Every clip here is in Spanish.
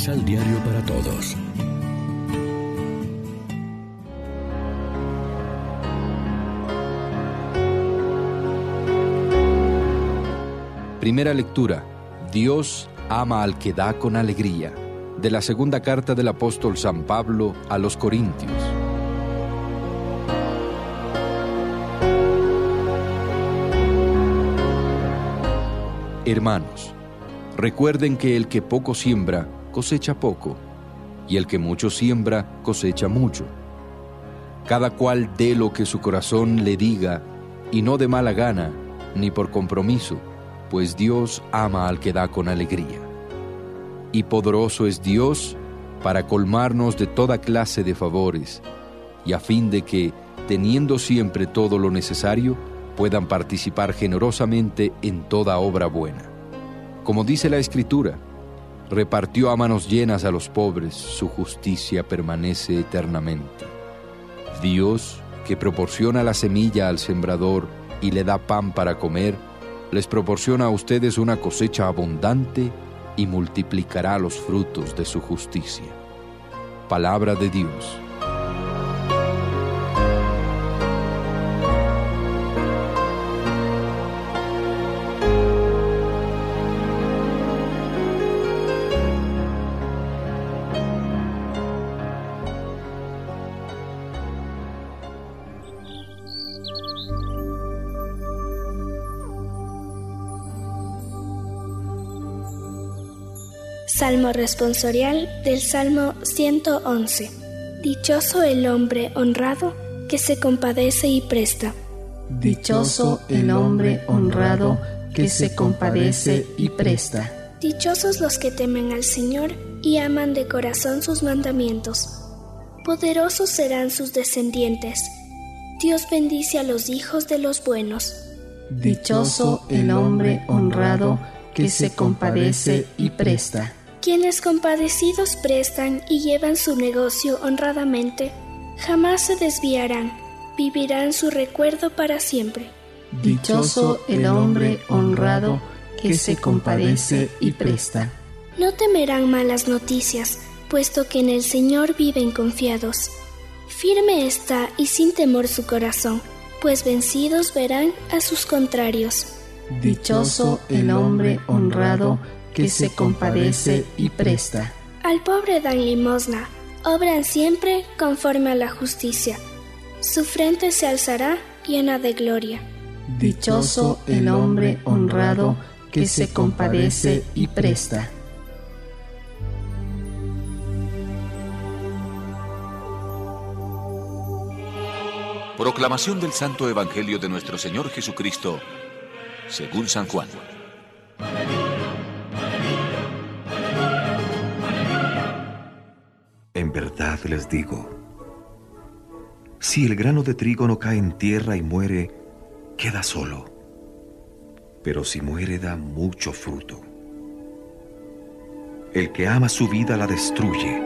Misal Diario para Todos. Primera lectura. Dios ama al que da con alegría. De la segunda carta del apóstol San Pablo a los Corintios. Hermanos, recuerden que el que poco siembra, cosecha poco, y el que mucho siembra, cosecha mucho. Cada cual dé lo que su corazón le diga, y no de mala gana, ni por compromiso, pues Dios ama al que da con alegría. Y poderoso es Dios para colmarnos de toda clase de favores, y a fin de que, teniendo siempre todo lo necesario, puedan participar generosamente en toda obra buena. Como dice la Escritura, repartió a manos llenas a los pobres, su justicia permanece eternamente. Dios, que proporciona la semilla al sembrador y le da pan para comer, les proporciona a ustedes una cosecha abundante y multiplicará los frutos de su justicia. Palabra de Dios. Salmo responsorial del Salmo 111. Dichoso el hombre honrado que se compadece y presta. Dichoso el hombre honrado que se compadece y presta. Dichosos los que temen al Señor y aman de corazón sus mandamientos. Poderosos serán sus descendientes. Dios bendice a los hijos de los buenos. Dichoso el hombre honrado que se compadece y presta. Quienes compadecidos prestan y llevan su negocio honradamente, jamás se desviarán, vivirán su recuerdo para siempre. Dichoso el hombre honrado que se compadece y presta. No temerán malas noticias, puesto que en el Señor viven confiados. Firme está y sin temor su corazón, pues vencidos verán a sus contrarios. Dichoso el hombre honrado que se compadece y presta. Al pobre dan limosna, obran siempre conforme a la justicia. Su frente se alzará llena de gloria. Dichoso el hombre honrado que se compadece y presta. Proclamación del Santo Evangelio de nuestro Señor Jesucristo, según San Juan. Verdad les digo, si el grano de trigo no cae en tierra y muere, queda solo, pero si muere da mucho fruto. El que ama su vida la destruye,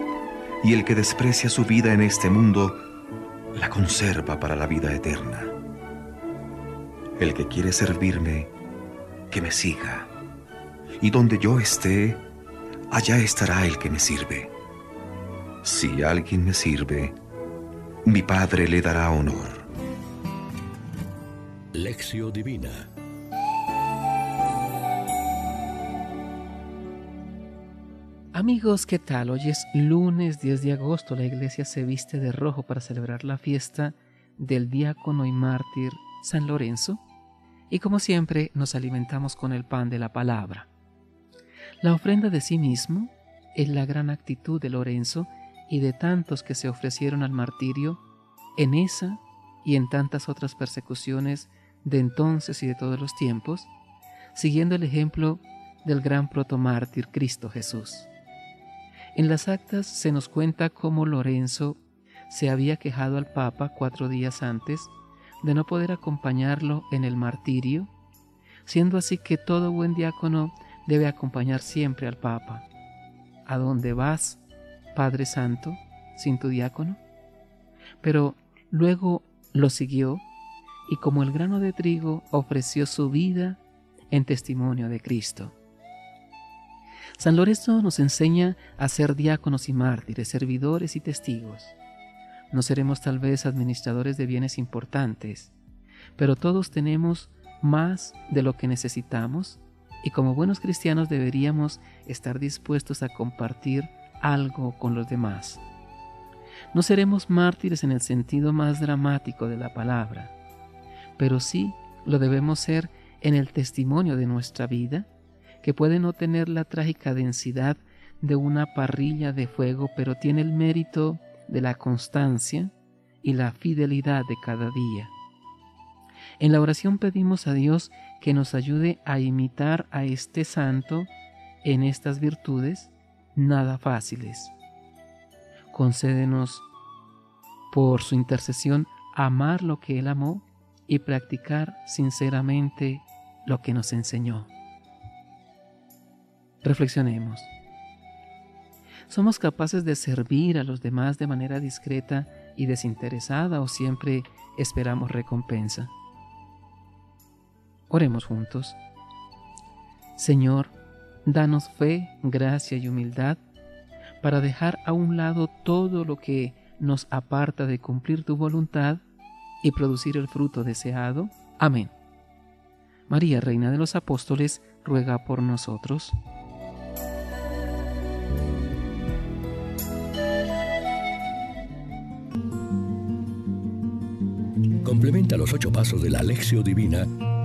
y el que desprecia su vida en este mundo, la conserva para la vida eterna. El que quiere servirme, que me siga, y donde yo esté, allá estará el que me sirve. Si alguien me sirve, mi Padre le dará honor. Lección Divina Amigos, ¿qué tal? Hoy es lunes 10 de agosto. La iglesia se viste de rojo para celebrar la fiesta del diácono y mártir San Lorenzo. Y como siempre, nos alimentamos con el pan de la palabra. La ofrenda de sí mismo es la gran actitud de Lorenzo y de tantos que se ofrecieron al martirio en esa y en tantas otras persecuciones de entonces y de todos los tiempos, siguiendo el ejemplo del gran protomártir Cristo Jesús. En las actas se nos cuenta cómo Lorenzo se había quejado al Papa cuatro días antes de no poder acompañarlo en el martirio, siendo así que todo buen diácono debe acompañar siempre al Papa. ¿A dónde vas? Padre Santo, sin tu diácono? Pero luego lo siguió y como el grano de trigo ofreció su vida en testimonio de Cristo. San Lorenzo nos enseña a ser diáconos y mártires, servidores y testigos. No seremos tal vez administradores de bienes importantes, pero todos tenemos más de lo que necesitamos y como buenos cristianos deberíamos estar dispuestos a compartir algo con los demás. No seremos mártires en el sentido más dramático de la palabra, pero sí lo debemos ser en el testimonio de nuestra vida, que puede no tener la trágica densidad de una parrilla de fuego, pero tiene el mérito de la constancia y la fidelidad de cada día. En la oración pedimos a Dios que nos ayude a imitar a este santo en estas virtudes nada fáciles. Concédenos por su intercesión amar lo que Él amó y practicar sinceramente lo que nos enseñó. Reflexionemos. ¿Somos capaces de servir a los demás de manera discreta y desinteresada o siempre esperamos recompensa? Oremos juntos. Señor, danos fe, gracia y humildad para dejar a un lado todo lo que nos aparta de cumplir tu voluntad y producir el fruto deseado. Amén. María, Reina de los Apóstoles, ruega por nosotros. Complementa los ocho pasos de la Alexio Divina